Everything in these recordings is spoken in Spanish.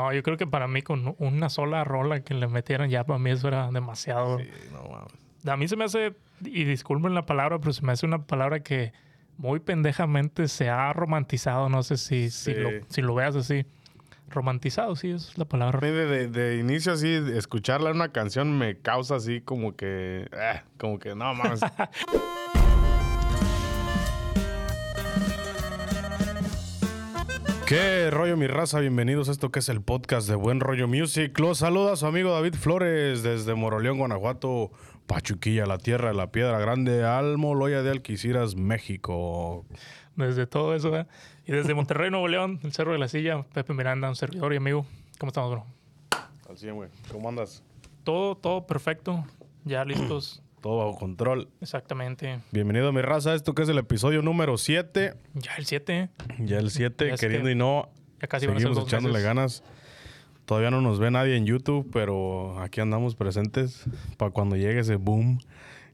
No, yo creo que para mí con una sola rola que le metieran ya para mí eso era demasiado. Sí, no mames. A mí se me hace, y disculpen la palabra, pero se me hace una palabra que muy pendejamente se ha romantizado. No sé si, si, Sí. lo, si lo veas así. Romantizado, sí, es la palabra. De, de- de inicio así, escucharla en una canción me causa así como que... eh, como que no mames. ¿Qué rollo mi raza? Bienvenidos a esto que es el podcast de Buen Rollo Music. Los saluda su amigo David Flores desde Moroleón, Guanajuato, Pachuquilla, la tierra de la piedra grande, Almoloya de Alquiciras, México. Desde todo eso, ¿eh? Y desde Monterrey, Nuevo León, el Cerro de la Silla, Pepe Miranda, un servidor y amigo. ¿Cómo estamos, bro? Al 100, güey. ¿Cómo andas? Todo, todo perfecto. Ya listos. Todo bajo control. Exactamente. Bienvenido mi raza, esto que es el episodio número 7. Ya el 7. Ya el 7, Ya es queriendo que y no. Ya casi van a Seguimos echándole meses. ganas. Todavía no nos ve nadie en YouTube, pero aquí andamos presentes para cuando llegue ese boom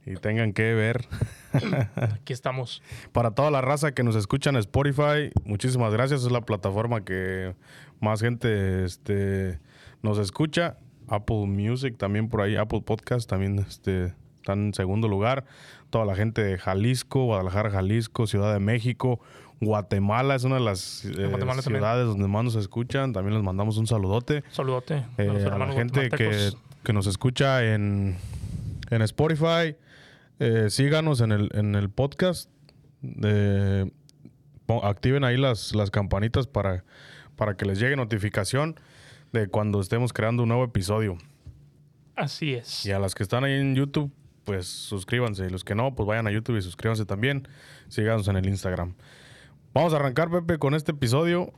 y tengan que ver. Aquí estamos. Para toda la raza que nos escucha en Spotify, muchísimas gracias. Es la plataforma que más gente este, nos escucha. Apple Music también por ahí, Apple Podcast también este, están en segundo lugar. Toda la gente de Jalisco, Guadalajara, Jalisco, Ciudad de México, Guatemala es una de las eh, también. ciudades donde más nos escuchan. También les mandamos un saludote. Saludote Eh, a la gente que, que nos escucha en, en Spotify, eh, síganos en el, en el podcast. eh, activen ahí las, las campanitas para, para que les llegue notificación de cuando estemos creando un nuevo episodio. Así es. Y a las que están ahí en YouTube, pues suscríbanse. Y los que no, pues vayan a YouTube y suscríbanse también. Síganos en el Instagram. Vamos a arrancar, Pepe, con este episodio.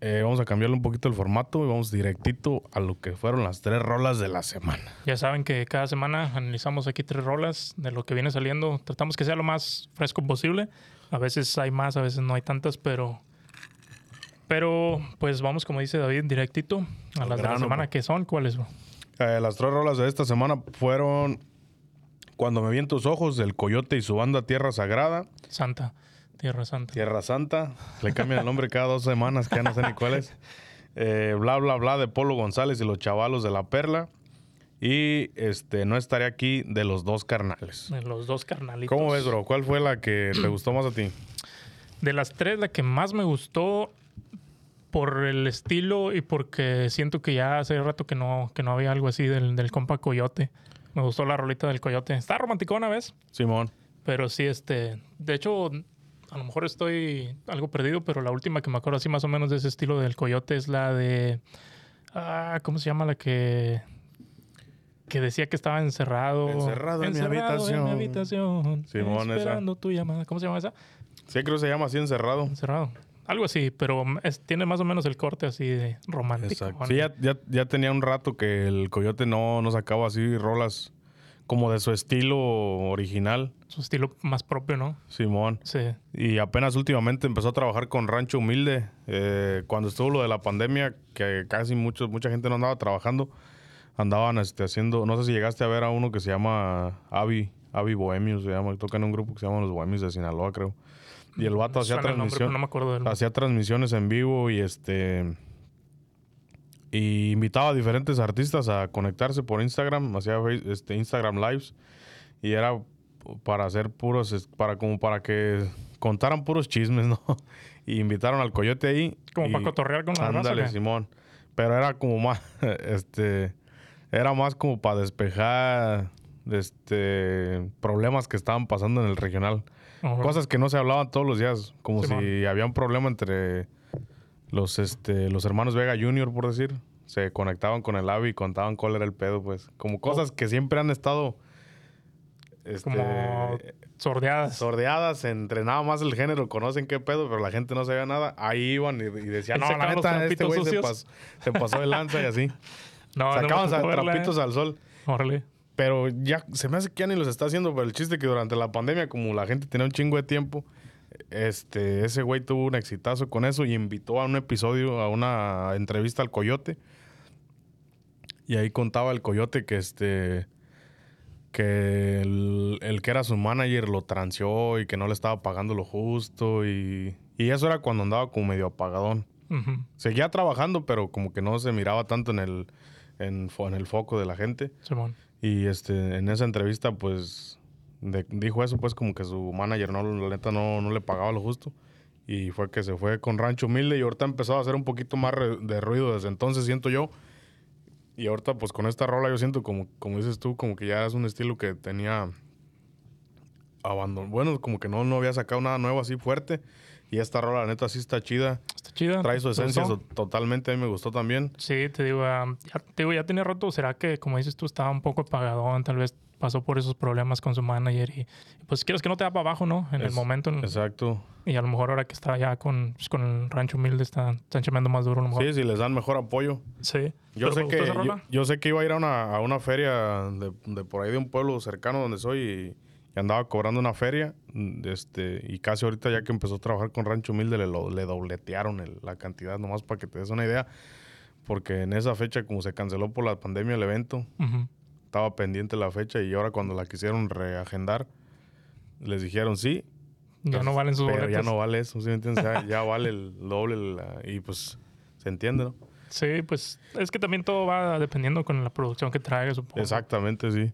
Eh, vamos a cambiarle un poquito el formato y vamos directito a lo que fueron las tres rolas de la semana. Ya saben que cada semana analizamos aquí tres rolas de lo que viene saliendo. Tratamos que sea lo más fresco posible. A veces hay más, a veces no hay tantas, pero. Pero, pues vamos, como dice David, directito a las de la semana. que son? ¿Cuáles? Eh, las tres rolas de esta semana fueron Cuando me vi en tus ojos, El Coyote y su banda Tierra Sagrada. Santa. Tierra Santa. Tierra Santa. Le cambian el nombre cada dos semanas, que ya no sé ni cuál es. Eh, bla, bla, bla de Polo González y los chavalos de la Perla. Y este, no estaré aquí de los dos carnales. De los dos carnalitos. ¿Cómo ves, bro? ¿Cuál fue la que te gustó más a ti? De las tres, la que más me gustó por el estilo y porque siento que ya hace rato que no, que no había algo así del, del compa Coyote. Me gustó la rolita del Coyote. Está romántico una vez, Simón. pero sí, este. De hecho, a lo mejor estoy algo perdido, pero la última que me acuerdo así más o menos de ese estilo del Coyote es la de. Ah, ¿cómo se llama la que.? Que decía que estaba encerrado. Encerrado en mi en mi habitación. habitación. Simón, esa. esperando tu llamada. ¿Cómo se llama esa? Sí, creo que se llama así encerrado. Encerrado. Algo así, pero es- tiene más o menos el corte así de romántico. Exacto. Sí, ya, ya, ya tenía un rato que el Coyote no, no sacaba así rolas como de su estilo original, Su estilo más propio, ¿no? Simón. Sí. Y apenas últimamente empezó a trabajar con Rancho Humilde. Eh, cuando estuvo lo de la pandemia, que casi mucho, mucha gente no andaba trabajando, andaban este, haciendo, no sé si llegaste a ver a uno que se llama Avi, Avi Bohemios, se llama, toca en un grupo que se llama Los Bohemios de Sinaloa, creo. Y el vato hacía no me acuerdo del hacía transmisiones en vivo y este y invitaba a diferentes artistas a conectarse por Instagram, hacía este Instagram lives y era para hacer puros para como para que contaran puros chismes, ¿no? Y invitaron al coyote ahí Como y- para cotorrear con la. Ándale. Simón. Pero era como más este era más como para despejar este problemas que estaban pasando en el regional. Ajá. Cosas que no se hablaban todos los días, como si había un problema entre los este los hermanos Vega Junior, por decir, se conectaban con el AVI y contaban cuál era el pedo, pues, como cosas que siempre han estado este, Como sordeadas. sordeadas entre nada más el género conocen qué pedo, pero la gente no sabía nada. Ahí iban y, y decían, no, la neta, este güey se, sucios. pas- se pasó de lanza y así. no, Sacaban trapitos ¿eh? al sol. Órale. Pero ya se me hace que ya ni los está haciendo. Pero el chiste que durante la pandemia, como la gente tenía un chingo de tiempo, este, ese güey tuvo un exitazo con eso y invitó a un episodio, a una entrevista al coyote. Y ahí contaba el coyote que este. Que el, el que era su manager lo transeó y que no le estaba pagando lo justo. Y, y eso era cuando andaba como medio apagadón. Seguía trabajando, pero como que no se miraba tanto en el, en, en el foco de la gente. Simón. Y este, en esa entrevista, pues, de- dijo eso, pues, como que su manager, no, la neta, no, no le pagaba lo justo. Y fue que se fue con Rancho Humilde y ahorita empezó a hacer un poquito más re- de ruido desde entonces, siento yo. Y ahorita, pues, con esta rola yo siento como, como dices tú, como que ya es un estilo que tenía abandonado. Bueno, como que no, no había sacado nada nuevo así fuerte. Y esta rola, la neta, sí está chida. Está chida. Trae su ¿Te esencia so- totalmente, a mí me gustó también. Sí, te digo, ah, ya, te digo, ya tiene rato. ¿Será que, como dices tú, estaba un poco apagadón? Tal vez pasó por esos problemas con su manager y, pues quieres que no te da para abajo, ¿no? En el momento. en- Exacto. y a lo mejor ahora que está ya con, pues, con el rancho humilde, está, están chamando más duro a lo mejor. Sí, si les dan mejor apoyo. Sí. Yo sé, que, yo, yo sé que iba a ir a una, a una feria de, de por ahí de un pueblo cercano donde soy y, andaba cobrando una feria. mm, Este, y casi ahorita ya que empezó a trabajar con Rancho Humilde le, lo- le dobletearon el- la cantidad, nomás para que te des una idea. Porque en esa fecha, como se canceló por la pandemia el evento, Ujú. estaba pendiente la fecha y ahora cuando la quisieron reagendar, les dijeron sí, Ya no valen sus pero ya boletos. no vale eso, ¿sí me entiendes? Ya, ya vale el doble la- y pues se entiende, ¿no? Sí, pues es que también todo va dependiendo con la producción que traigas, supongo. Exactamente, sí.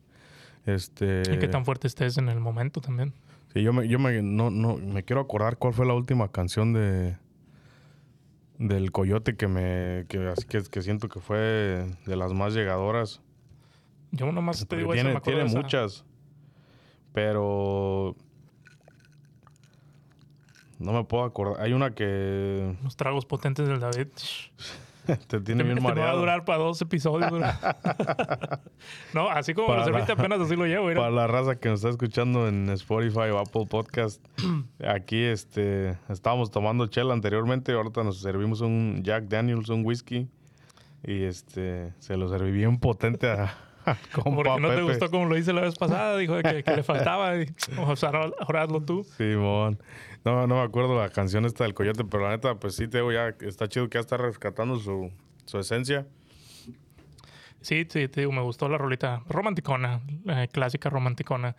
Este, Y qué tan fuerte estés en el momento también. sí, yo me, yo me, no, no, me quiero acordar cuál fue la última canción de del Coyote que me que, así que, que siento que fue de las más llegadoras. Yo nomás te digo me tiene acuerdo tiene de esa. muchas, pero no me puedo acordar. Hay una que Los tragos potentes del David. te tiene bien te va a mareado. durar para dos episodios. no, así como Para lo serviste la- apenas así lo llevo. mira. Para la raza que nos está escuchando en Spotify o Apple Podcast, aquí este, estábamos tomando chela anteriormente, ahorita nos servimos un Jack Daniels, un whisky, y este, se lo serví bien potente a, Porque no te gustó como lo hice la vez pasada. Dijo que, que le faltaba. Y, o sea, ahora, ahora hazlo tú. Simón. No, no me acuerdo la canción esta del coyote, pero la neta, pues sí, te digo, ya está chido que ya está rescatando su, su esencia. Sí, sí, te digo, me gustó la rolita romanticona, eh, clásica romanticona.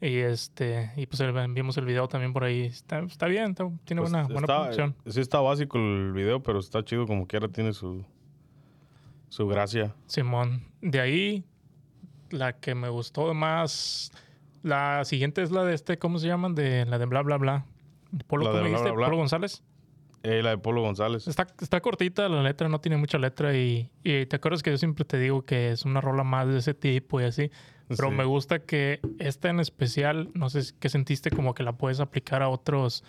Y este, y pues el- vimos el video también por ahí. Está, está bien, está- tiene Pues buena, buena está- producción. Sí está básico el video, pero está chido como quiera, tiene su, su gracia. Simón. De ahí, la que me gustó más. La siguiente es la de este, ¿cómo se llaman? De la de bla bla bla. Polo, La de ¿cómo Bla, dijiste? Bla, Bla. Polo González. Eh, la de Polo González. Está, está cortita la letra, no tiene mucha letra. Y, y te acuerdas que yo siempre te digo que es una rola más de ese tipo y así. Pero Sí. me gusta que esta en especial, no sé qué sentiste, como que la puedes aplicar a otros,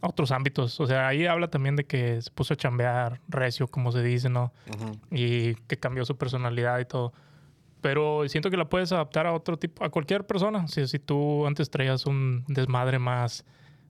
a otros ámbitos. O sea, ahí habla también de que se puso a chambear recio, como se dice, ¿no? Y que cambió su personalidad y todo. Pero siento que la puedes adaptar a otro tipo, a cualquier persona. Si, si tú antes traías un desmadre más,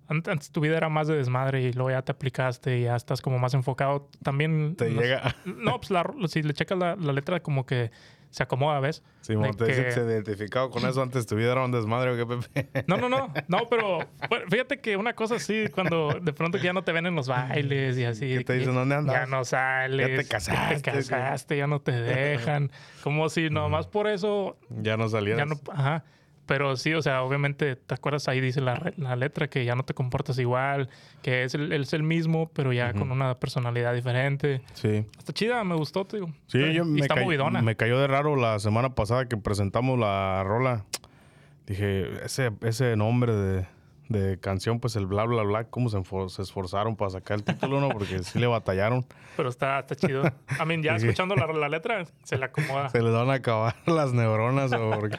ant- antes tu vida era más de desmadre y luego ya te aplicaste y ya estás como más enfocado, también... Te llega. No, pues la- si le checas la, la letra como que se acomoda, ¿ves? De te que- que se identificado con eso antes tu vida era un desmadre o qué, Pepe. No, no, no, no, pero bueno, fíjate que una cosa así, cuando de pronto que ya no te ven en los bailes y así. ¿Qué te que dicen? ¿Dónde andas? Ya no sales. Ya te casaste, Ya te casaste, ya no te dejan. Como si nomás por eso Ya no salías. ya no. Ajá. Pero sí, o sea, obviamente, ¿te acuerdas? Ahí dice la, la letra que ya no te comportas igual, que es el, es el mismo, pero ya con una personalidad diferente. Sí. Está chida, me gustó, te digo. Sí, yo y me, está ca- movidona. me cayó de raro la semana pasada que presentamos la rola. Dije, ese, ese nombre de, de canción, pues el bla, bla, bla, cómo se, esforzaron para sacar el título, ¿no? Porque sí le batallaron. Pero está, está chido. A mí, ya Sí. escuchando la, la letra, se la acomoda. Se les van a acabar las neuronas o porque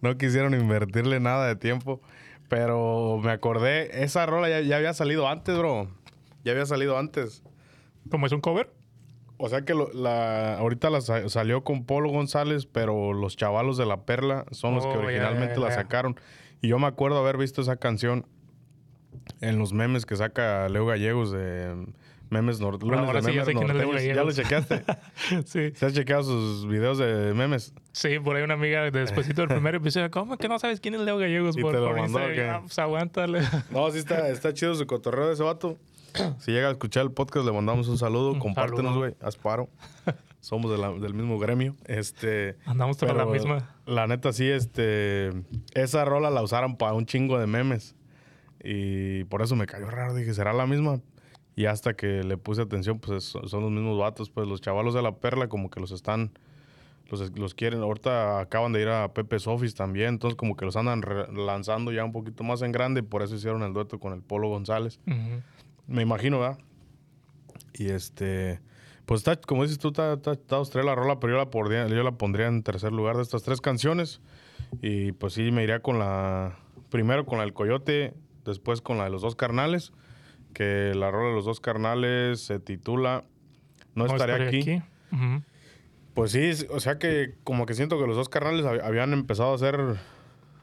no quisieron invertirle nada de tiempo. Pero me acordé, esa rola ya, ya había salido antes, bro. Ya había salido antes. Como es un cover. O sea que lo- la, ahorita la sa- salió con Polo González, pero los chavalos de la Perla son los que Oh, originalmente la sacaron. Y yo me acuerdo haber visto esa canción en los memes que saca Leo Gallegos de memes nor- lunes ahora de sí ya memes sé quién es Leo norteños. ¿Ya lo Gallegos. chequeaste? sí. ¿Se has chequeado sus videos de memes? Sí, por ahí una amiga despuésito del primer episodio, ¿cómo que no sabes quién es Leo Gallegos? ¿Y por, te lo por mandó? Ah, pues aguántale. No, sí está, está chido su cotorreo de ese vato. Si llega a escuchar el podcast, le mandamos un saludo. Un Compártenos, güey. Asparo. Somos de la- del mismo gremio. Este... Andamos toda la misma. La neta, sí, este. Esa rola la usaron para un chingo de memes. Y por eso me cayó raro. Dije, ¿será la misma? Y hasta que le puse atención, pues es- son los mismos vatos, pues los chavalos de la perla como que los están, los, los quieren. Ahorita acaban de ir a Pepe's Office también, entonces como que los andan lanzando ya un poquito más en grande, por eso hicieron el dueto con el Polo González. Me imagino, ¿verdad? Y este, pues está, como dices tú, está, está, está tres la rola, pero yo la, pondría, yo la pondría en tercer lugar de estas tres canciones. Y pues sí, me iría con la, primero con la del Coyote, después con la de los dos carnales, que la rola de los dos carnales se titula No, estaré, aquí. Pues sí, o sea que como que siento que los dos carnales hab- habían empezado a hacer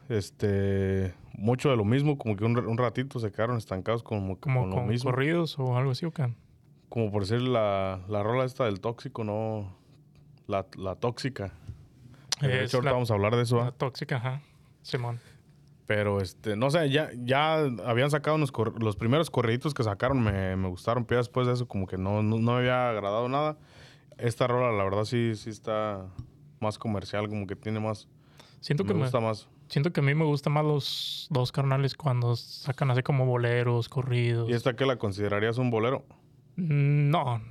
este mucho de lo mismo, como que un, un ratito se quedaron estancados como, Como con lo mismo. corridos o algo así, ¿o qué? Como por decir la, la rola esta del tóxico, no la, la tóxica. de Es hecho, ahorita vamos a hablar de eso. La tóxica, ajá. Simón. Pero este, no sé, ya, ya habían sacado unos los primeros corriditos que sacaron me, me gustaron, pero después de eso como que no, no, no me había agradado nada. Esta rola, la verdad, sí, sí está más comercial, como que tiene más. Siento que Me me, gusta más. siento que a mí me gustan más los dos carnales cuando sacan así como boleros, corridos. ¿Y esta que la considerarías un bolero? Mm, No,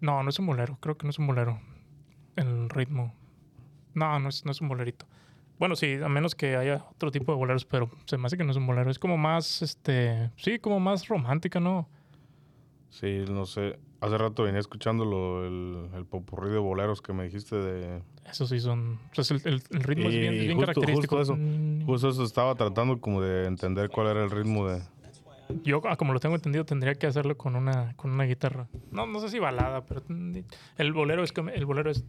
no, no es un bolero. Creo que no es un bolero. El ritmo. No, no es, no es un bolerito. Bueno, sí, a menos que haya otro tipo de boleros, pero se me hace que no es un bolero. Es como más, este, sí, como más romántica, ¿no? Sí, no sé. Hace rato venía escuchando lo, el, el popurrí de boleros que me dijiste de... Eso sí son. Pues el, el- el ritmo es bien, bien justo- característico. justo eso. Mm, Justo eso estaba tratando como de entender cuál era el ritmo de... Yo, ah, como lo tengo entendido, tendría que hacerlo con una, con una guitarra. No, no sé si balada, pero el bolero es como- el bolero es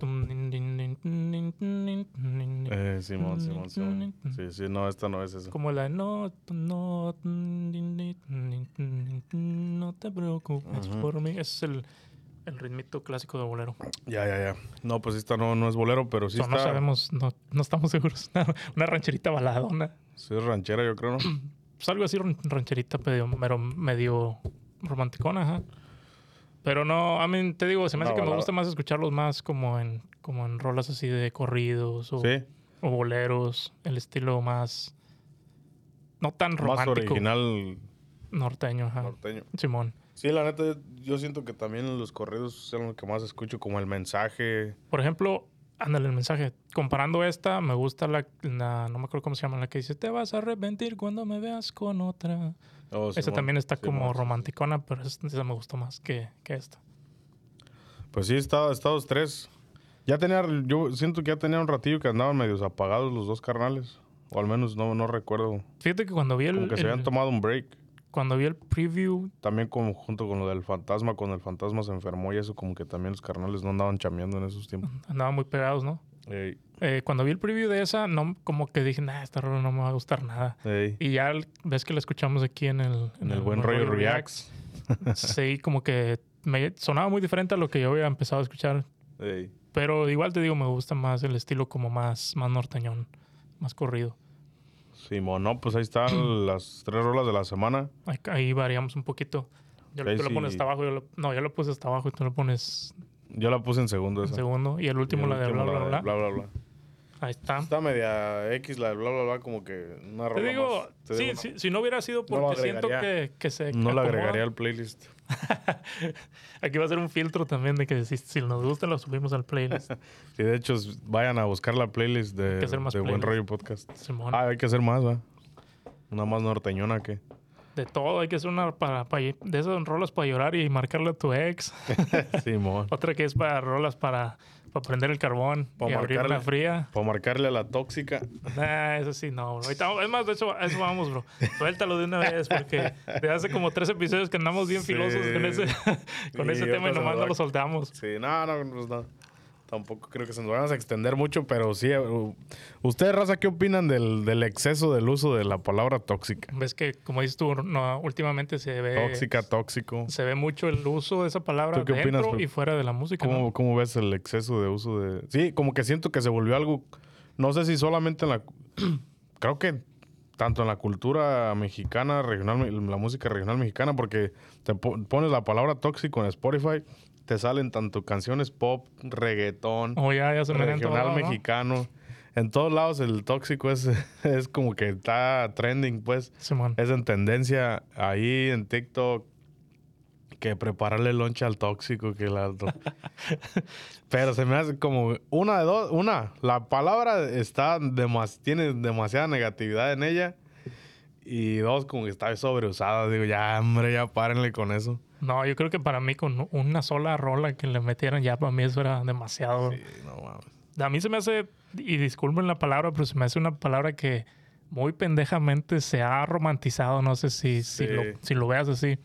Eh, Simón, Simón, Simón. Sí, sí, no, esta no es eso. como la no, no, no te preocupes por mí. Ese es el, el ritmito clásico de bolero. Ya, ya, ya. No, pues esta no, no es bolero, pero sí So, no está... sabemos, no, no estamos seguros. Una rancherita baladona. Sí es ranchera, yo creo, ¿no? Pues algo así ran- rancherita, medio, medio romanticona, ajá. Pero no, a mí te digo, se me hace que me gusta más escucharlos más como en, como en rolas así de corridos o, Sí, o boleros, el estilo más no tan más romántico original norteño, ajá. norteño. Simón. Sí, la neta, yo, yo siento que también los corridos son los que más escucho, como el mensaje. Por ejemplo, ándale el mensaje. Comparando esta, me gusta la, la- no me acuerdo cómo se llama, la que dice, te vas a arrepentir cuando me veas con otra. Oh, esa Simón, también está como romanticona, pero es- esa me gustó más que, que esta. Pues sí, está, Estados tres. Ya tenía, yo siento que ya tenía un ratillo que andaban medios apagados los dos carnales. O al menos no, no recuerdo. Fíjate que cuando vi el, Como que se habían tomado un break. Cuando vi el preview, También como junto con lo del fantasma, cuando el fantasma se enfermó y eso, como que también los carnales no andaban chameando en esos tiempos. andaban muy pegados, ¿no? Ey, Eh, cuando vi el preview de esa, no, como que dije, nah, esta rola no me va a gustar nada. ey. Y ya ves que la escuchamos aquí en el... En el buen rollo Reacts. Sí, como que me sonaba muy diferente a lo que yo había empezado a escuchar. Ey. Pero igual te digo, me gusta más el estilo como más, más norteñón, más corrido. Simón, no, pues ahí están las tres rolas de la semana. Ahí, ahí variamos un poquito. Yo tú lo pones hasta abajo, yo lo- no, yo lo puse hasta abajo y tú lo pones Yo la puse en segundo en esa. segundo. Y el Y último, el la de último, bla, bla, la de bla. bla, bla, bla. Ahí está. Está media X la de bla, bla, bla, como que una Te rola digo, más. Te sí, digo, sí, si no hubiera sido No porque siento que, que se no, no la agregaría al playlist. Aquí va a ser un filtro también de que si, si nos gusta lo subimos al playlist. Y de hecho, vayan a buscar la playlist de, Hay que hacer más de Buen. Rollo Podcast. Simón. Ah, hay que hacer más, ¿va? Una más norteñona que. De todo, hay que hacer una para, para- de esas rolas para llorar y marcarle a tu ex. Simón. Otra que es para rolas para, para prender el carbón Pa' y abrir marcarle. una fría. Para marcarle a la tóxica. Nah, eso sí, no, bro. Ahorita- es más, de hecho, a eso vamos, bro. Suéltalo de una vez, porque de hace como tres episodios que andamos bien Sí. filosos con ese, con ese tema y nomás no lo soltamos. Sí, no, no, pues no. Tampoco creo que se nos vayan a extender mucho, pero sí. uh, ¿Ustedes, raza, qué opinan del, del exceso del uso de la palabra tóxica? Ves que, como dices tú, no, últimamente se ve... Tóxica, tóxico. Se ve mucho el uso de esa palabra ¿Tú qué dentro opinas, y fuera de la música, ¿Cómo, ¿no? ¿Cómo ves el exceso de uso de...? Sí, como que siento que se volvió algo... No sé si solamente en la... creo que tanto en la cultura mexicana, regional, la música regional mexicana, porque te po- pones la palabra tóxico en Spotify, te salen tanto canciones pop, reggaetón, O ya, ya se me en todo regional lado, ¿no? mexicano. En todos lados el tóxico es, es como que está trending, pues. Es en tendencia ahí en TikTok. que prepararle lonche al tóxico que el. Pero se me hace como una de dos. Una, la palabra está demas- tiene demasiada negatividad en ella. Y dos, como que está sobreusada. Digo, ya, hombre, ya párenle con eso. No, yo creo que para mí con una sola rola que le metieran ya para mí eso era demasiado. Sí, no mames. A mí se me hace, y disculpen la palabra, pero se me hace una palabra que muy pendejamente se ha romantizado. No sé si, si, lo, si lo veas así.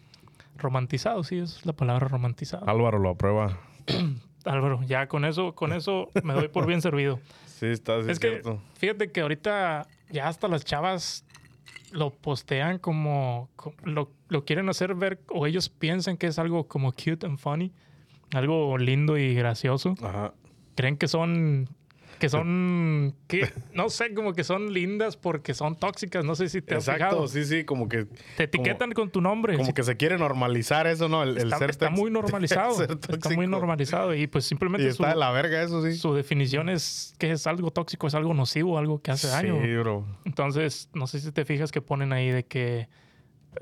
Romantizado, sí, es la palabra romantizado. Álvaro lo aprueba. Álvaro, ya con eso, con eso me doy por bien servido. Sí, está sí, es cierto. fíjate que ahorita ya hasta las chavas lo postean como, co- lo, lo quieren hacer ver o ellos piensan que es algo como cute and funny, algo lindo y gracioso. Ajá. Creen que son que son que no sé, como que son lindas porque son tóxicas, no sé si te has Exacto, fijado. sí, sí, como que, Te etiquetan con tu nombre. como que se quiere normalizar eso, ¿no? El, el está, ser está muy normalizado. está muy normalizado y pues Y simplemente su, está de la verga eso, sí. su definición es que es algo tóxico, es algo nocivo, algo que hace daño. Sí, bro. Entonces, no sé si te fijas que ponen ahí de que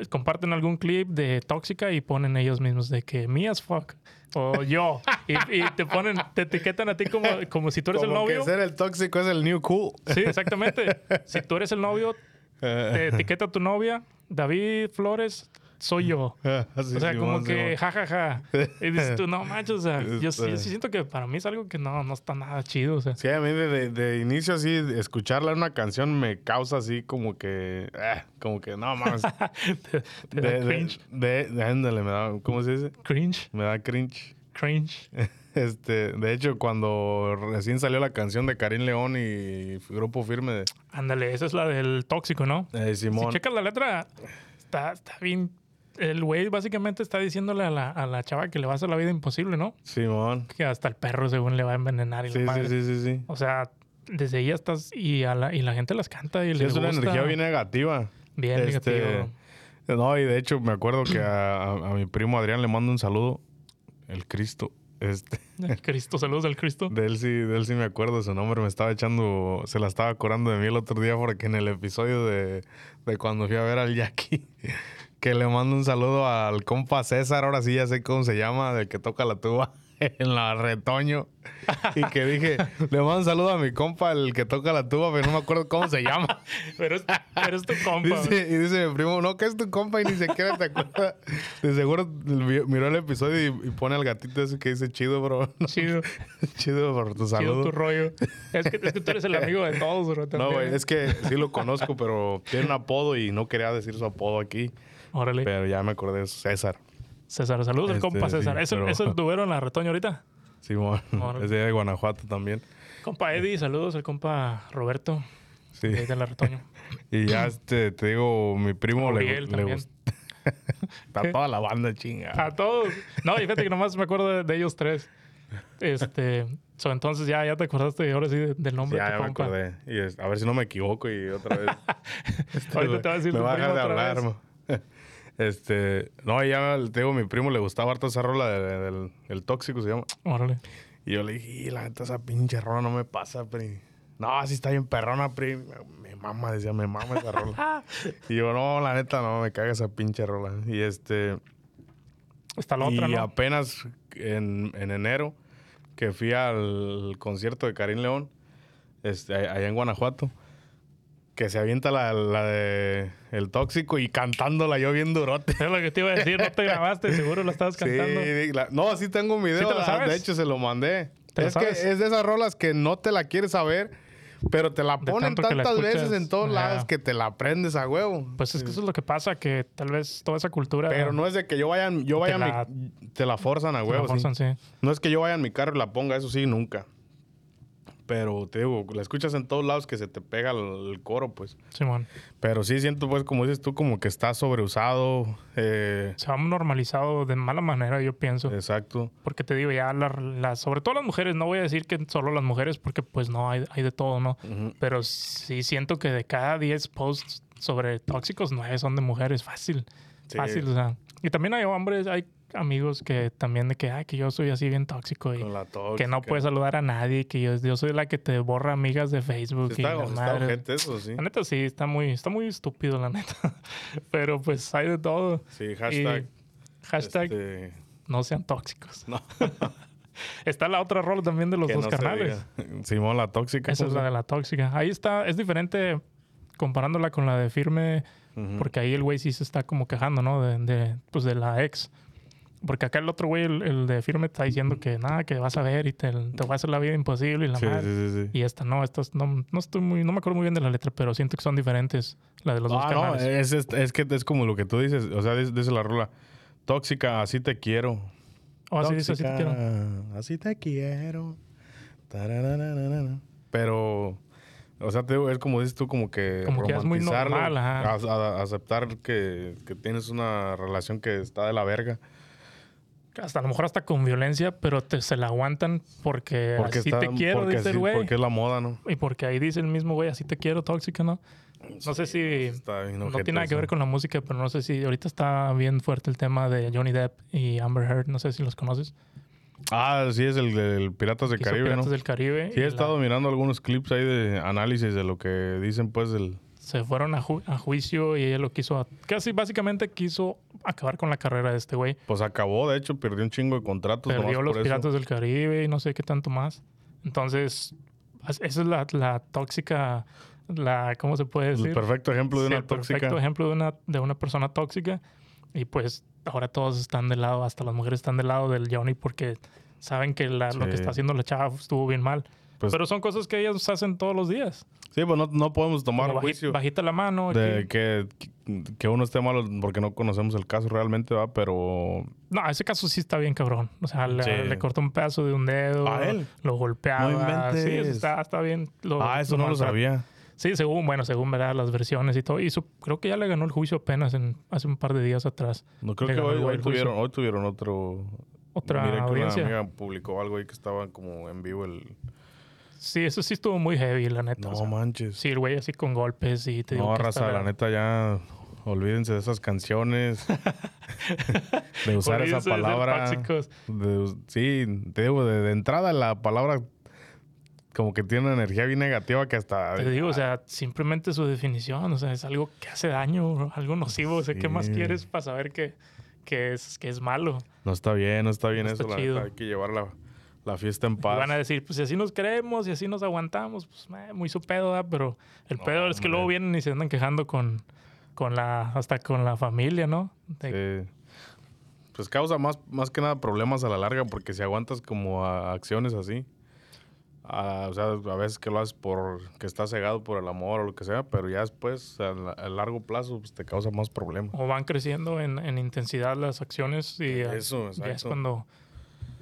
comparten algún clip de tóxica y ponen ellos mismos de que me as fuck o yo y, y te ponen, te etiquetan a ti como, como si tú eres el Como novio. que ser el tóxico es el new cool. Sí, exactamente. Si tú eres el novio, te etiqueta a tu novia, David Flores, soy yo. O sea, como que jajaja. Y dices tú, no manches, o sea, yo, sí- yo sí siento que para mí es algo que no, no está nada chido. O sea, Sí, a mí de, de- de inicio así, escucharla en una canción me causa así como que... eh, como que no mames. te, te da de, de, cringe. de- ándale, me da... ¿Cómo se dice? Cringe, Me da cringe. cringe. Este, de hecho, cuando recién salió la canción de Karim León y Grupo Firme de Ándale, esa es la del tóxico, ¿no? eh, Si Simón. checas la letra, está, está bien. El güey básicamente está diciéndole a la, a la chava que le va a hacer la vida imposible, ¿no? Simón. Que hasta el perro según le va a envenenar y la Sí, madre. sí, sí, sí, sí. O sea, desde ahí estás y, a la, y la gente las canta y Sí, les es una energía bien negativa. Bien Este, negativo. No, y de hecho me acuerdo que a, a- a mi primo Adrián le mando un saludo. El Cristo. Este, Cristo, saludos al Cristo. de él sí, de él sí me acuerdo su nombre. Me estaba echando, se la estaba curando de mí el otro día porque en el episodio de, de cuando fui a ver al Jackie, que le mando un saludo al compa César, ahora sí ya sé cómo se llama, del que toca la tuba en la retoño. Y que dije, le mando un saludo a mi compa, el que toca la tuba, pero no me acuerdo cómo se llama. Pero es, pero es tu compa. Dice, y dice mi primo, no, que es tu compa y ni siquiera te acuerdas. De seguro miró el episodio y, y pone al gatito ese que dice chido, bro. Chido, chido por tu chido saludo. tu rollo. Es que, es que tú eres el amigo de todos, bro. No, güey, es que sí lo conozco, pero tiene un apodo y no quería decir su apodo aquí. Órale. Pero ya me acordé, es César. César, saludos al Este, compa César. sí, ¿Eso, pero- ¿Eso tuvieron en la retoño ahorita? Simón. Órale. Es de Guanajuato también. Compa Eddie, saludos al compa Roberto Sí. de la retoño. Y ya este, te digo, mi primo le, le también. gusta. Está toda la banda chinga. A todos. No, y fíjate que nomás me acuerdo de, de ellos tres. Este, so, entonces ya, ya te acordaste ahora sí de- del nombre ya, de ya me acordé. Y es- a ver si no me equivoco y otra vez. Ahorita te va a decir me dejar de hablar. Este, no, ya te digo, mi primo le gustaba harto esa rola de- del el tóxico, se llama. Órale. Y yo le dije, "Y la neta, esa pinche rola no me pasa, pri. No, así está bien perrona, pri. Me mama, decía, me mama esa rola. y yo, no, la neta, no, me caga esa pinche rola. Y este, Está la otra, y ¿no? apenas en, en enero que fui al concierto de Karim León, este, a- allá en Guanajuato, que se avienta la, la de El Tóxico y cantándola yo bien durote. Es lo que te iba a decir, no te grabaste, seguro la estabas cantando. Sí, la- no, sí tengo un video. ¿Sí te la ah, sabes? De hecho, se lo mandé. ¿Te la es que sabes? es de esas rolas que no te la quieres saber, pero te la ponen la tantas veces en todos lados que te la aprendes a huevo. Pues es que eso es lo que pasa, que tal vez toda esa cultura... Pero no es de que yo vaya, yo vaya Te la- mi- te la forzan a huevo. sí. forzan, sí. No es que yo vaya en mi carro y la ponga, eso sí, nunca. Pero te digo, la escuchas en todos lados que se te pega el, el coro, pues. Simón. Pero sí siento, pues, como dices tú, como que está sobreusado. eh, Se ha normalizado de mala manera, yo pienso. exacto. Porque te digo, ya, la- la- sobre todo las mujeres, no voy a decir que solo las mujeres, porque pues no, hay, hay de todo, ¿no? Pero sí siento que de cada 10 posts sobre tóxicos, 9 son de mujeres, fácil. Sí. Fácil, o sea. Y también hay hombres, hay amigos que también de que, ay, que yo soy así bien tóxico y que no puedes saludar a nadie, que yo, yo soy la que te borra amigas de Facebook Sí, Está, la está madre. ojete eso, sí. La neta sí, está muy, está muy estúpido, la neta. Pero pues hay de todo. Sí, hashtag, Hashtag Este, no sean tóxicos. no, Está la otra rola también de los que dos no diga. Simón, la tóxica. Esa es ¿cómo la de la tóxica. Ahí está, es diferente comparándola con la de firme, porque ahí el güey sí se está como quejando, ¿no? De, de, pues de la ex. Porque acá el otro güey, el, el de firme, está diciendo que nada, que vas a ver y te, te va a hacer la vida imposible y la Sí, madre. sí, sí, sí. Y esta no, estas no, no estoy muy, no me acuerdo muy bien de la letra, pero siento que son diferentes la de los dos Ah, no, canales. es, es, es que es como lo que tú dices. O sea, dice, dice la rola. Tóxica, así te quiero. o así dice, así te quiero. Así te quiero. Pero, o sea, te es como dices tú, como que. Como que es muy normal, ajá. a- a- aceptar que, que tienes una relación que está de la verga. Hasta a lo mejor hasta con violencia, pero te, se la aguantan porque, Porque, así está, te quiero, porque, dice el güey. porque es la moda, ¿no? Y porque ahí dice el mismo güey, así te quiero, tóxica, ¿no? No sé si... Está bien No tiene nada que ver con la música, pero no sé si... Ahorita está bien fuerte el tema de Johnny Depp y Amber Heard. No sé si los conoces. Ah, sí, es el, del Piratas del Caribe, Piratas ¿no? del Caribe. Sí, he la- estado mirando algunos clips ahí de análisis de lo que dicen, pues, del. Se fueron a, ju- a juicio y ella lo quiso... Casi básicamente quiso acabar con la carrera de este güey. Pues acabó, de hecho, perdió un chingo de contratos. Perdió los por eso. Piratas del Caribe y no sé qué tanto más. Entonces, esa es la, la tóxica... La, ¿Cómo se puede decir? El perfecto ejemplo de Sí, una el tóxica. perfecto ejemplo de una, de una persona tóxica. Y pues ahora todos están del lado, hasta las mujeres están del lado del Johnny porque saben que la- lo que está haciendo la chava estuvo bien mal. Pues- Pero son cosas que ellas hacen todos los días. Sí, pues no, no podemos tomar baji- juicio bajita la mano. de que, que uno esté malo porque no conocemos el caso realmente, va, pero No, ese caso sí está bien cabrón. O sea, le, Sí. le cortó un pedazo de un dedo. ¿A él? Lo golpeaba. No inventes. sí, eso está, está bien. Lo- ah, eso no lo sabía. Sí, según, bueno, según ¿verdad? las versiones y todo. Y creo que ya le ganó el juicio apenas en, hace un par de días atrás. No creo Le que hoy, hoy tuvieron, hoy tuvieron otro. Otra Mira que audiencia. una amiga publicó algo ahí que estaba como en vivo el. Sí, eso sí estuvo muy heavy, la neta. No o sea, manches. sí, el güey así con golpes y te digo no, raza, la neta ya. Olvídense de esas canciones. de usar esa palabra. de sí, te digo, de, de entrada la palabra como que tiene una energía bien negativa que hasta... Te digo, o sea, simplemente su definición, o sea, es algo que hace daño, algo nocivo. O sea, ¿qué más quieres para saber que, que, es, que es malo? No está bien, no está bien No eso. está la hay que llevar la, fiesta en Y paz. van a decir, pues si así nos queremos y así nos aguantamos, pues eh, muy su pedo, ¿verdad? Pero el No, pedo es que luego vienen y se andan quejando con, con la, hasta con la familia, ¿no? De- Sí. Pues causa más, más que nada problemas a la larga porque si aguantas como a acciones así, a- o sea, a veces que lo haces por que estás cegado por el amor o lo que sea, pero ya después a, la- a largo plazo pues, te causa más problemas. o van creciendo en, en intensidad las acciones y Eso, ya es cuando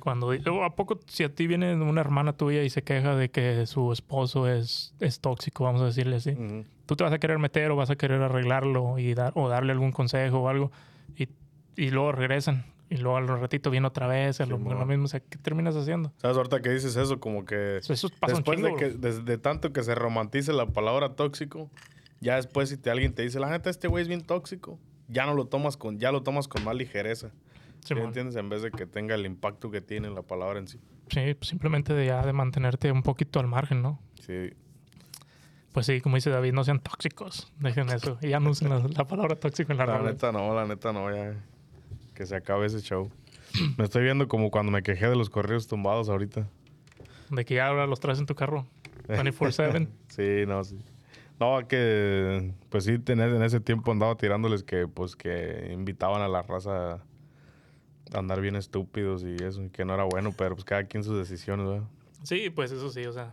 cuando a poco si a ti viene una hermana tuya y se queja de que su esposo es, es tóxico vamos a decirle así Ujú. tú te vas a querer meter o vas a querer arreglarlo y dar o darle algún consejo o algo y, y luego regresan y luego al ratito viene otra vez a lo, lo mismo o sea ¿qué terminas haciendo? ¿Sabes ahorita que dices eso? Como que Eso, pasa después un de chingo que de, de tanto que se romantice la palabra tóxico, ya después si te, alguien te dice, la neta, este güey es bien tóxico, ya no lo tomas con, ya lo tomas con más ligereza. ¿Sí Simón. entiendes? En vez de que tenga el impacto que tiene la palabra en sí. sí pues simplemente de ya de mantenerte un poquito al margen ¿no? Sí. Pues sí, como dice David, no sean tóxicos. Dejen eso. Y ya no usen la, la palabra tóxico en la La radio. neta no, la neta no, ya. Que se acabe ese show. Me estoy viendo como cuando me quejé de los correos tumbados ahorita. De que ya ahora los traes en tu carro. 24-7. Sí, no, sí. No, que pues sí, en ese, en ese tiempo andaba tirándoles que pues que invitaban a la raza andar bien estúpidos y eso, y que no era bueno, pero pues cada quien sus decisiones, ¿verdad? sí, pues eso sí. O sea,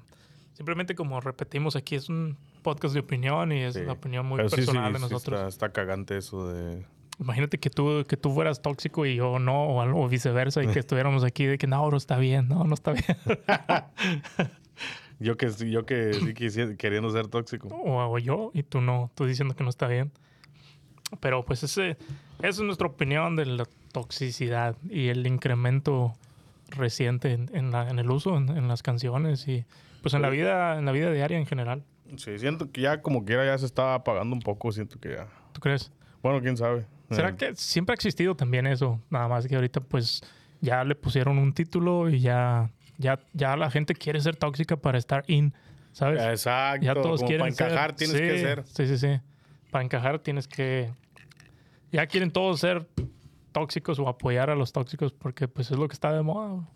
simplemente como repetimos aquí, es un podcast de opinión y es Sí. una opinión muy Pero personal sí, de nosotros. está, está cagante eso de... Imagínate que tú, que tú fueras tóxico y yo no, o, algo- o viceversa, y que estuviéramos aquí de que no, bro, está bien, no, no está bien. Yo que, sí- yo que sí quisiera, queriendo ser tóxico. o, o yo y tú no, tú diciendo que no está bien. Pero pues ese, esa es nuestra opinión de la toxicidad y el incremento reciente en, en la- en el uso, en, en las canciones y pues en la vida, en la vida diaria en general. Sí, siento que ya como quiera ya se está apagando un poco, siento que ya... ¿Tú crees? Bueno, quién sabe. ¿Será Eh, que siempre ha existido también eso? Nada más que ahorita pues ya le pusieron un título y ya, ya, ya la gente quiere ser tóxica para estar in, ¿sabes? Exacto. ya todos como quieren para encajar ser- tienes que ser. Sí, sí, sí. Para encajar tienes que... Ya quieren todos ser tóxicos o apoyar a los tóxicos porque pues es lo que está de moda.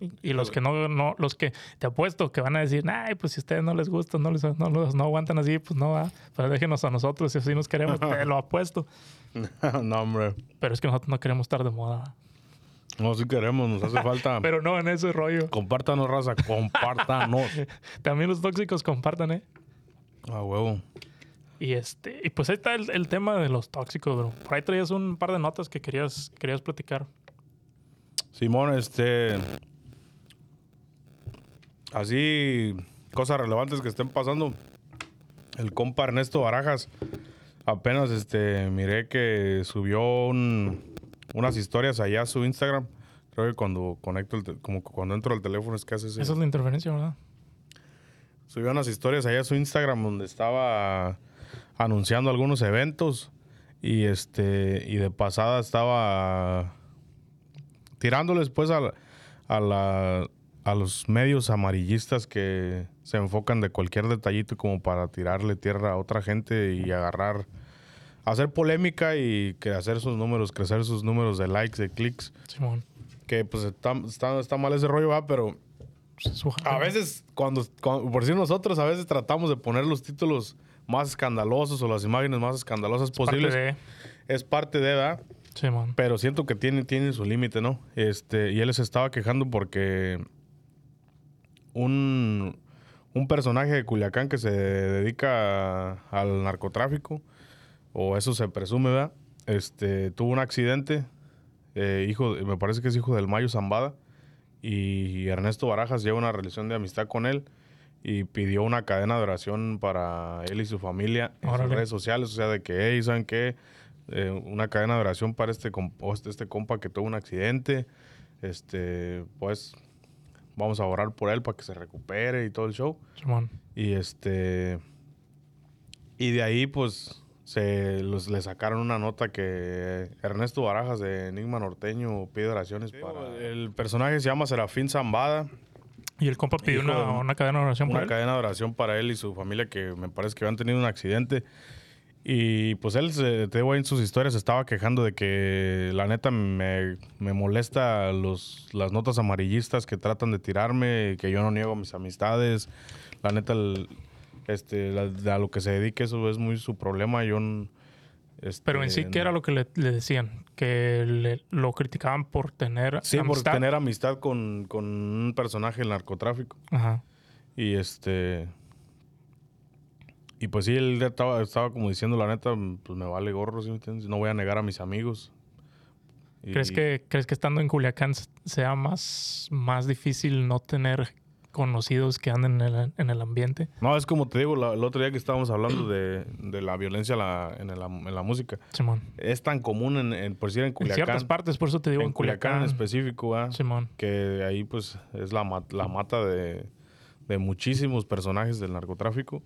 Y, y los que no, no, los que te apuesto que van a decir, ay, pues si a ustedes no les gusta, no les no, no aguantan así, pues no va. Pero déjenos a nosotros, si así nos queremos, te lo apuesto. no, hombre. Pero es que nosotros no queremos estar de moda. No, si queremos, nos hace falta. Pero no en ese rollo. Compártanos, raza, compártanos. También los tóxicos compartan, ¿eh? A huevo. Y este, y pues ahí está el, el tema de los tóxicos, bro. Por ahí traías un par de notas que querías, querías platicar. Simón, este. Así, cosas relevantes que estén pasando. El compa Ernesto Barajas. Apenas este miré que subió un- unas historias allá a su Instagram. Creo que cuando conecto el te- como cuando entro al teléfono es que hace ese- Esa es la interferencia, ¿verdad? Subió unas historias allá a su Instagram donde estaba anunciando algunos eventos y este y de pasada estaba tirándoles pues a, a, la- a los medios amarillistas que se enfocan de cualquier detallito como para tirarle tierra a otra gente y agarrar hacer polémica y que hacer sus números crecer sus números de likes de clics. Simón. que pues está, está, está mal ese rollo va pero a veces, cuando, cuando- por decir nosotros, a veces tratamos de poner los títulos más escandalosos o las imágenes más escandalosas posibles. de- Es parte de, ¿verdad? Simón. Pero siento que tiene, tiene su límite, ¿no? Este, y él se estaba quejando porque un, un personaje de Culiacán que se dedica al narcotráfico, o eso se presume, ¿verdad? Este, tuvo un accidente, eh, hijo, me parece que es hijo del Mayo Zambada, y Ernesto Barajas lleva una relación de amistad con él y pidió una cadena de oración para él y su familia en sus redes sociales, o sea, de que, hey, ¿saben qué? Eh, una cadena de oración para este, este, este compa que tuvo un accidente, este, pues vamos a orar por él para que se recupere y todo el show. Simón. Y este. Y de ahí, pues, se los, le sacaron una nota que Ernesto Barajas de Enigma Norteño pide oraciones para. El personaje se llama Serafín Zambada. Y el compa pidió una, una cadena de oración Una él. cadena de oración para él y su familia que me parece que habían tenido un accidente. Y pues él, se- te digo, en sus historias estaba quejando de que la neta me, me molesta los, las notas amarillistas que tratan de tirarme, que yo no niego mis amistades. La neta, el- este, la- a lo que se dedique eso es muy su problema. Yo este, Pero en sí, ¿qué era lo que le, le decían? Que le- lo criticaban por tener Sí, por amistad. tener amistad con, con un personaje del narcotráfico. Ajá. Y este. Y pues sí, él estaba, estaba como diciendo, la neta, pues me vale gorro, ¿sí me entiendes? No voy a negar a mis amigos. Y- ¿Crees que, ¿Crees que estando en Culiacán sea más, más difícil no tener conocidos que anden en el, en el ambiente? No, es como te digo, la- el otro día que estábamos hablando de, de la violencia la- en, la, en la música. Simón. Es tan común, en, en- por decir, en En Culiacán. ciertas partes, por eso te digo, en en, Culiacán, Culiacán. en específico, ¿ah? Simón. que ahí pues es la, la mata de, de muchísimos personajes del narcotráfico.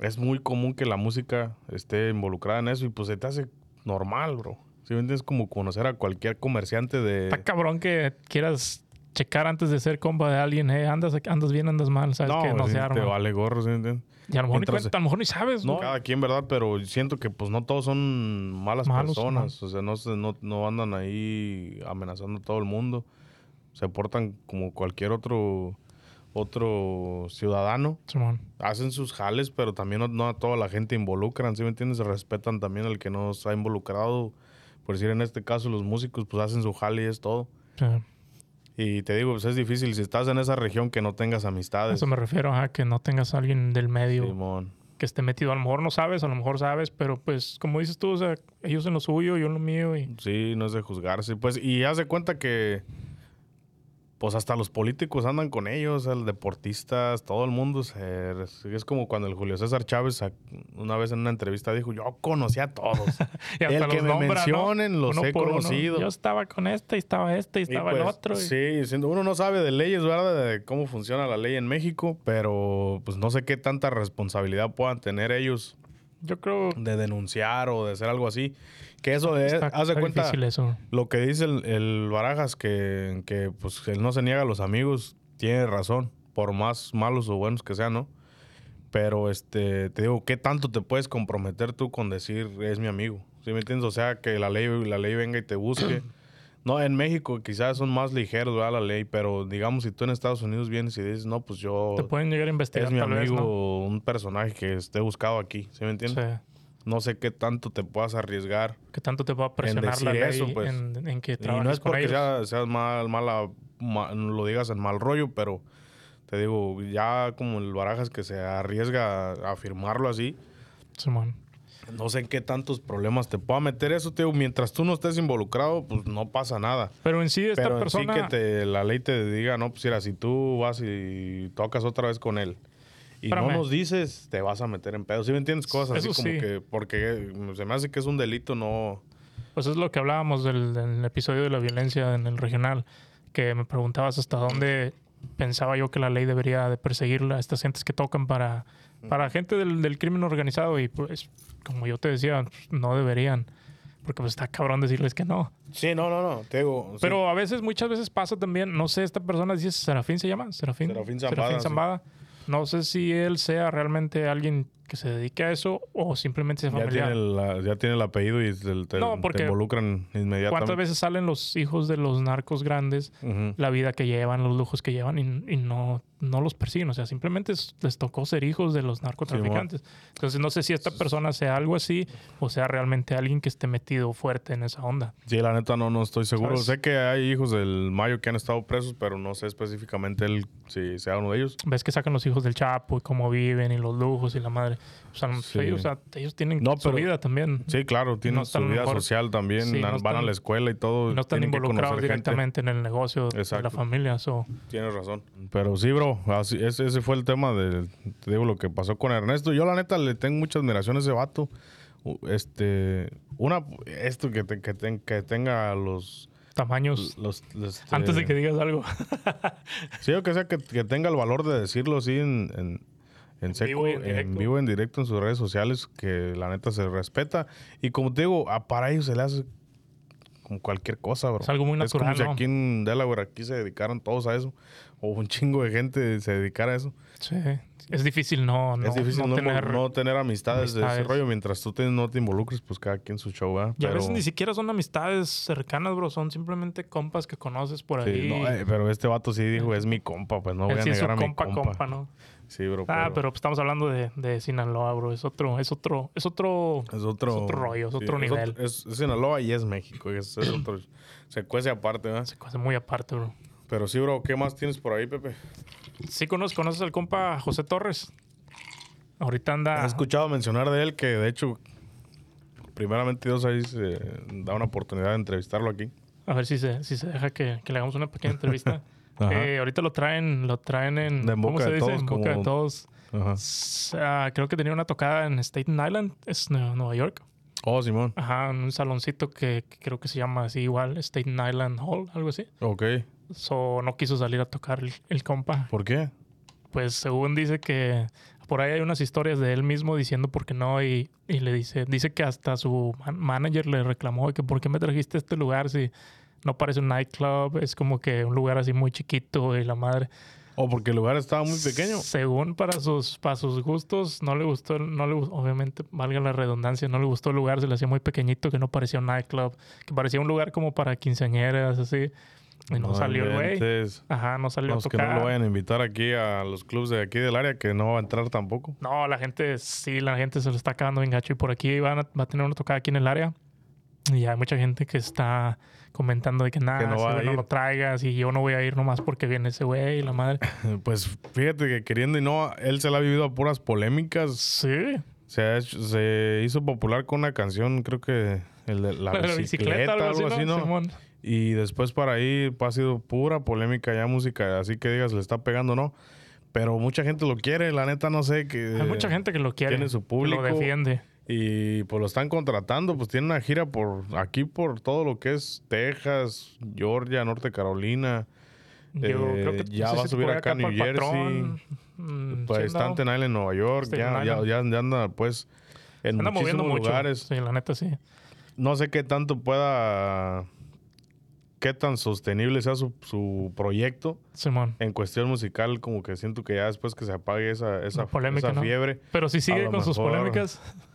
Es muy común que la música esté involucrada en eso y pues se te hace normal, bro. Si me entiendes? Como conocer a cualquier comerciante de... Está cabrón que quieras checar antes de ser compa de alguien, eh, andas, andas bien, andas mal, sabes que no sí, se te arma. vale gorro, ¿sí? Y a lo, mejor ni cuenta, a lo mejor ni sabes, ¿no? Cada quien, ¿verdad? Pero siento que pues no todos son malas Malos, personas. O sea, no, se- no, no andan ahí amenazando a todo el mundo. Se portan como cualquier otro, otro ciudadano. Simón. Hacen sus jales, pero también no, no a toda la gente involucran, ¿sí me entiendes? Respetan también al que no se ha involucrado. Por decir, en este caso, los músicos pues hacen su jale y es todo. Sí. Y te digo, pues es difícil si estás en esa región que no tengas amistades. eso me refiero, a que no tengas a alguien del medio Simón. que esté metido. A lo mejor no sabes, a lo mejor sabes, pero pues como dices tú, o sea, ellos en lo suyo, yo en lo mío y... Sí, no es de juzgarse. Pues, y haz de cuenta que, pues hasta los políticos andan con ellos, el deportistas, todo el mundo. se- es como cuando el Julio César Chávez una vez en una entrevista dijo, yo conocí a todos. y hasta el que los me nombra, ¿no? mencionen los Uno he uno. conocido. Yo estaba con este, y estaba este, y Y estaba el pues, otro. y- Sí, siendo- uno no sabe de leyes, ¿verdad? De cómo funciona la ley en México, pero pues no sé qué tanta responsabilidad puedan tener ellos Yo creo de denunciar o de hacer algo así. Que eso es, está, haz de cuenta, eso. lo que dice el, el Barajas, que, que pues él no se niega a los amigos, tiene razón, por más malos o buenos que sean, ¿no? Pero este, te digo, ¿qué tanto te puedes comprometer tú con decir es mi amigo? ¿Sí me entiendes? O sea, que la ley, la ley venga y te busque. No, en México quizás son más ligeros, ¿verdad? La ley, pero digamos, si tú en Estados Unidos vienes y dices, no, pues yo... Te pueden llegar a investigar, Es mi tal vez, amigo, ¿no? un personaje que esté buscado aquí, ¿sí me entiendes? Sí. No sé qué tanto te puedas arriesgar. Que tanto te va a presionar la decir ley eso, pues. en, en que Y trabajes no es porque ellos. sea, seas mal, mala, ma- lo digas en mal rollo, pero te digo, ya como el Barajas que se arriesga a, a firmarlo así, Simón. no sé en qué tantos problemas te pueda meter eso, te digo, mientras tú no estés involucrado, pues no pasa nada. Pero en sí, esta Pero en persona... sí que te, la ley te diga, no, pues mira, si tú vas y tocas otra vez con él y Espérame. no nos dices, te vas a meter en pedo. ¿Sí me entiendes? Cosas así como sí. que, porque se me hace que es un delito, no... Pues es lo que hablábamos del, del episodio de la violencia en el regional, que me preguntabas hasta dónde pensaba yo que la ley debería de perseguir a estas gentes que tocan para, para gente del, del crimen organizado y pues como yo te decía, no deberían, porque pues está cabrón decirles que no. Sí, no, no, no, te digo... sí. Pero a veces, muchas veces pasa también, no sé, esta persona dice Serafín se llama, Serafín, Serafín Zambada, sí. Zambada. No sé si él sea realmente alguien que se dedique a eso o simplemente ya, familiar. tiene el, la- ya tiene el apellido y te, te- No, te porque involucran inmediatamente. ¿Cuántas veces salen los hijos de los narcos grandes, la vida que llevan, los lujos que llevan y, y no, no los persiguen? O sea, simplemente es- les tocó ser hijos de los narcotraficantes. Entonces no sé si esta persona sea algo así o sea realmente alguien que esté metido fuerte en esa onda. Sí, la neta no, no estoy seguro. ¿Sabes? Sé que hay hijos del Mayo que han estado presos, pero no sé específicamente él si sea uno de ellos. Ves que sacan los hijos del Chapo y cómo viven y los lujos y la madre. O sea, Sí. ellos, o sea, ellos tienen No, su pero- vida también. Sí, claro, tienen No su vida mejor- social también, Sí, no van a la escuela y todo. no están involucrados gente. directamente en el negocio de la familia. so. Tienes razón. Pero sí, bro, así- ese, ese fue el tema de, te digo, lo que pasó con Ernesto. Yo la neta le tengo mucha admiración a ese vato. Este, una, esto que, te- que, ten- que tenga los... Tamaños. los, los, este, Antes de que digas algo. Sí, o que sea, que, que tenga el valor de decirlo así en, en, en seco, vivo en vivo, en directo en sus redes sociales, que la neta se respeta. Y como te digo, a- para ellos se le hace como cualquier cosa, bro. Es algo muy Es como natural, si ¿no? aquí en Delaware aquí se dedicaran todos a eso. O un chingo de gente se dedicara a eso. Sí. Es difícil no, no, es difícil no, tener... no tener amistades, de ese rollo. Mientras tú te- no te involucres, pues cada quien su show, ¿verdad? Y a Pero- veces ni siquiera son amistades cercanas, bro. Son simplemente compas que conoces por sí, ahí. no, eh, pero este vato sí dijo, es mi compa, pues no voy Él a sí es su negar a mi compa, compa. compa, ¿no? Sí, bro. Ah, pero pues, estamos hablando de, de Sinaloa, bro. Es otro, es otro, es otro... Es otro, Es otro rollo, es otro Es, nivel. otro- es- es Sinaloa y es México. Es, otro. Se cuece aparte, ¿verdad? Se cosa muy aparte, bro. Pero sí, bro, ¿qué más tienes por ahí, Pepe? Sí conoces, conoces al compa José Torres. Ahorita anda... He escuchado mencionar de él que, de hecho, primeramente Dios ahí se da una oportunidad de entrevistarlo aquí. A ver si se, si se deja que, que le hagamos una pequeña entrevista. Eh, ahorita lo traen, lo traen en... De en ¿Cómo se de dice? todos, En boca de todos. Ajá. Ah, creo que tenía una tocada en Staten Island, es Nue- Nueva York. Oh, Simón. Ajá, en un saloncito que, que creo que se llama así igual, Staten Island Hall, algo así. Ok. So, no quiso salir a tocar el, el compa. ¿Por qué? Pues según dice que por ahí hay unas historias de él mismo diciendo por qué no y, y le dice, dice que hasta su man- manager le reclamó que por qué me trajiste a este lugar si no parece un nightclub, es como que un lugar así muy chiquito y la madre. O porque el lugar estaba muy pequeño. Según para sus, para sus gustos, no le gustó, no le, obviamente, valga la redundancia, no le gustó el lugar, se le hacía muy pequeñito, que no parecía un nightclub, que parecía un lugar como para quinceañeras, así. Y no, salió el güey. Ajá, no salió Los a que tocar. no lo vayan a invitar aquí a los clubs de aquí del área, que no va a entrar tampoco. No, la gente, sí, la gente se lo está acabando bien gacho. Y por aquí van a- va a tener una tocada aquí en el área. Y hay mucha gente que está comentando de que nada, Que no va a lo traigas y yo no voy a ir nomás porque viene ese güey y la madre. Pues fíjate que queriendo y no, él se la ha vivido a puras polémicas. Sí, Se, ha hecho- se hizo popular con una canción, creo que el de la, la bicicleta, algo así, ¿no? Simón. Y después para ahí pues, ha sido pura polémica ya música, así que digas, le está pegando, ¿no? Pero mucha gente lo quiere, la neta no sé que... Hay mucha gente que lo quiere. tiene su que público. Lo defiende. Y pues lo están contratando, pues tiene una gira por aquí, por todo lo que es Texas, Georgia, Norte Carolina. Yo Eh, creo que ya no sé va a si subir acá a New Jersey. Patrón. Mm, Pues está. Island, Nueva York, ya, ya, ya, ya anda pues en Anda moviendo muchísimos mucho. lugares. Sí, la neta sí. No sé qué tanto pueda, qué tan sostenible sea su, su proyecto Simón. en cuestión musical, como que siento que ya después que se apague esa, esa, polémica, esa ¿no? fiebre. Pero si sigue con sus polémicas.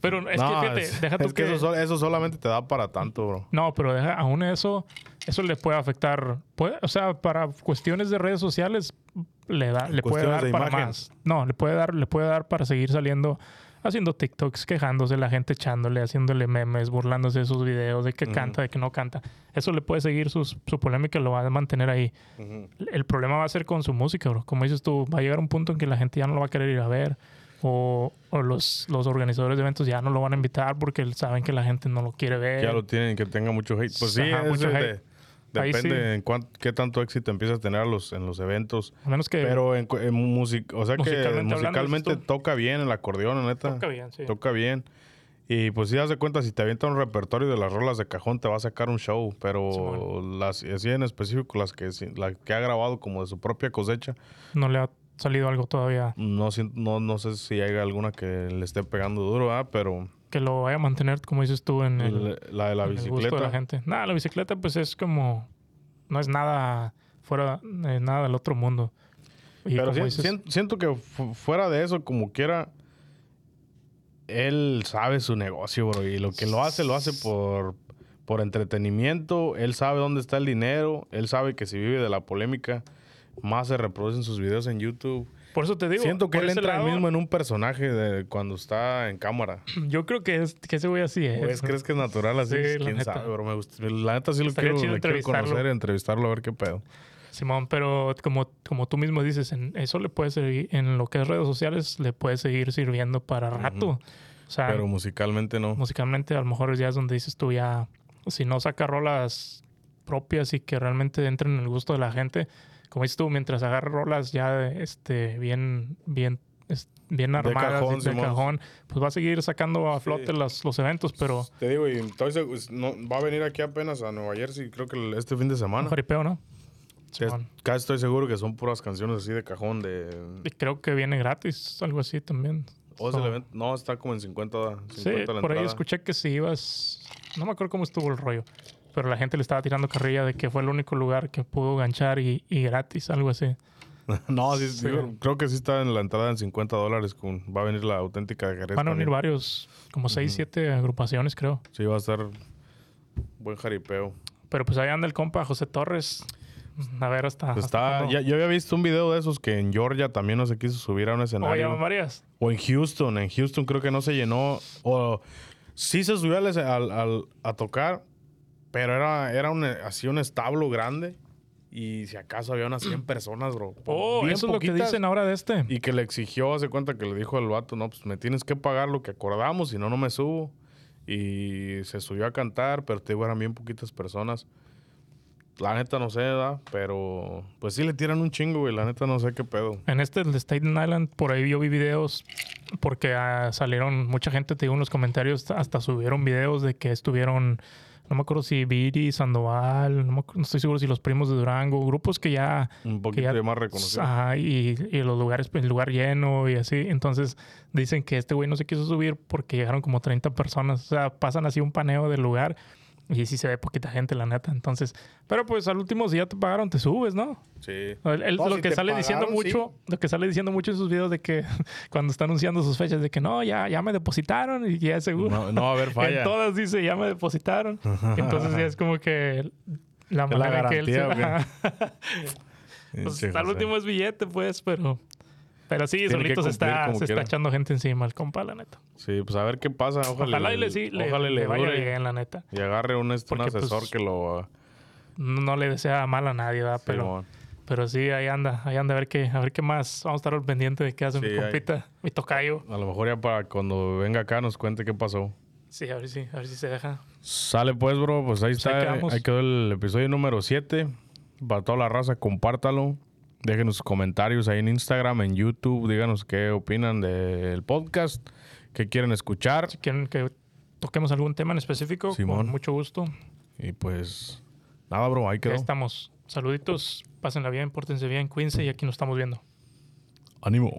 Pero es no, que fíjate, es, deja tú es que, que- eso, eso solamente te da para tanto, bro. No, pero deja, aún eso, eso le puede afectar. Puede, o sea, para cuestiones de redes sociales, le da, le puede dar para imagen. más. No, le puede dar, le puede dar para seguir saliendo, haciendo TikToks, quejándose, la gente echándole, haciéndole memes, burlándose de sus videos, de que Ujú. canta, de que no canta. Eso le puede seguir sus- su polémica, lo va a mantener ahí. El problema va a ser con su música, bro. Como dices tú, va a llegar un punto en que la gente ya no lo va a querer ir a ver. O, o los, los organizadores de eventos ya no lo van a invitar porque saben que la gente no lo quiere ver. Ya lo tienen, que tenga mucho hate. Pues sí, Ajá, mucho de- hate. Depende sí. en cuán- qué tanto éxito empiezas a tener los, en los eventos. A menos que Pero en, en music, o sea que Musicalmente musicalmente, hablando, dices tú. toca bien el acordeón, neta. toca bien, sí. Toca bien. Y pues si das de cuenta, si te avienta un repertorio de las rolas de cajón, te va a sacar un show. Pero las, así en específico, las que, sí- la que ha grabado como de su propia cosecha, No le ha salido algo todavía no, no, no sé si hay alguna que le esté pegando duro, ¿ah? pero que lo vaya a mantener, como dices tú, en el, la, de la gusto de la bicicleta. gente. Nada, la bicicleta pues es como... No es nada fuera, eh, nada del otro mundo. Y Pero dices, siento, siento que fu- fuera de eso, como quiera, él sabe su negocio, bro. Y lo que lo hace, lo hace por, por entretenimiento. Él sabe dónde está el dinero. Él sabe que si vive de la polémica, más se reproducen sus videos en YouTube. por eso te digo, siento que él entra lado, mismo en un personaje de cuando está en cámara. Yo creo que, es, que ese güey así es. Pues, ¿Crees que es natural así? Sí, ¿Quién sabe, bro? Me gusta- la neta sí lo Estaría quiero, lo quiero entrevistarlo. conocer, entrevistarlo, a ver qué pedo. Simón, pero como, como tú mismo dices, en eso le puede servir, en lo que es redes sociales, le puede seguir sirviendo para rato. O sea, Pero musicalmente no. musicalmente a lo mejor ya es donde dices tú ya, si no saca rolas propias y que realmente entren en el gusto de la gente, como dices tú, mientras agarre rolas ya este, bien, bien, bien armadas cajón, y de cajón, pues va a seguir sacando a Sí. flote los, los eventos, pero Te digo, y segu- no, va a venir aquí apenas a Nueva Jersey, creo que este fin de un semana. jaripeo, ¿no? Sí, es- casi estoy seguro que son puras canciones así de cajón de... Y creo que viene gratis, algo así también. ¿O es el So- evento? No, está como en 50, 50 Sí, la por ahí escuché que si ibas, no me acuerdo cómo estuvo el rollo, pero la gente le estaba tirando carrilla de que fue el único lugar que pudo ganchar y, y gratis, algo así. no, sí, Sí. digo, creo que sí está en la entrada en 50 dólares. Con, va a venir la auténtica de Jerez. Van a unir también. varios, como seis, siete agrupaciones creo. Sí, va a estar buen jaripeo. Pero pues ahí anda el compa José Torres. A ver hasta... Pues hasta está, ya, yo había visto un video de esos que en Georgia también no se quiso subir a un Oh, escenario. O en Houston, en Houston creo que no se llenó. O sí se subió al, al- al- a tocar, pero era, era un, así un establo grande. Y si acaso había unas 100 personas, bro. Oh, Bien eso es lo que dicen ahora de este. Y que le exigió, hace cuenta que le dijo al vato, no, pues me tienes que pagar lo que acordamos, si no, no me subo. Y se subió a cantar, pero te digo, eran bien poquitas personas. La neta no sé, ¿verdad? Pero pues sí le tiran un chingo, güey. La neta no sé qué pedo. En este, el de Staten Island, por ahí yo vi videos porque ah, salieron mucha gente, te digo, en los comentarios, hasta subieron videos de que estuvieron, no me acuerdo si Viri, Sandoval, no, me no estoy seguro si los primos de Durango, grupos que ya... Un poquito ya- más reconocido. Ajá, y, y los lugares, el lugar lleno y así. Entonces dicen que este güey no se quiso subir porque llegaron como 30 personas. O sea, pasan así un paneo del lugar y sí se ve poquita gente, la neta. Entonces, pero pues al último, si ya te pagaron, te subes, ¿no? Sí. Él- él No, lo si que sale diciendo pagaron, sí. mucho, lo que sale diciendo mucho en sus videos de que cuando está anunciando sus fechas de que no, ya, ya me depositaron y ya es seguro. No, no a haber falla. En todas dice ya me depositaron. Entonces ya es como que la la manera en que él se pues al José. último es billete, pues, pero pero sí, Tiene solito se está, se está echando gente encima el compa, la neta. Sí, pues a ver qué pasa. Ojalá, Ojalá y le, sí, le, ojalá le vaya dure bien, la neta. Y agarre un, este, un Porque, pues, asesor que lo... No, no le desea mal a nadie, ¿verdad? Pero, Simón. pero sí, ahí anda, ahí anda a ver qué, a ver qué más. Vamos a estar al pendiente de qué hace Sí, mi ahí. compita, mi tocayo. A lo mejor ya para cuando venga acá nos cuente qué pasó. Sí, a ver si, a ver si se deja. Sale pues, bro. Pues ahí Pues ahí está. quedamos. ahí quedó el episodio número 7. Para toda la raza, compártalo. Déjenos sus comentarios ahí en Instagram, en YouTube. Díganos qué opinan del podcast. ¿Qué quieren escuchar? Si quieren que toquemos algún tema en específico, Simón. con mucho gusto. Y pues... Nada, bro. Ahí quedó. estamos. Saluditos, pásenla bien, pórtense bien, cuídense y aquí nos estamos viendo. Ánimo.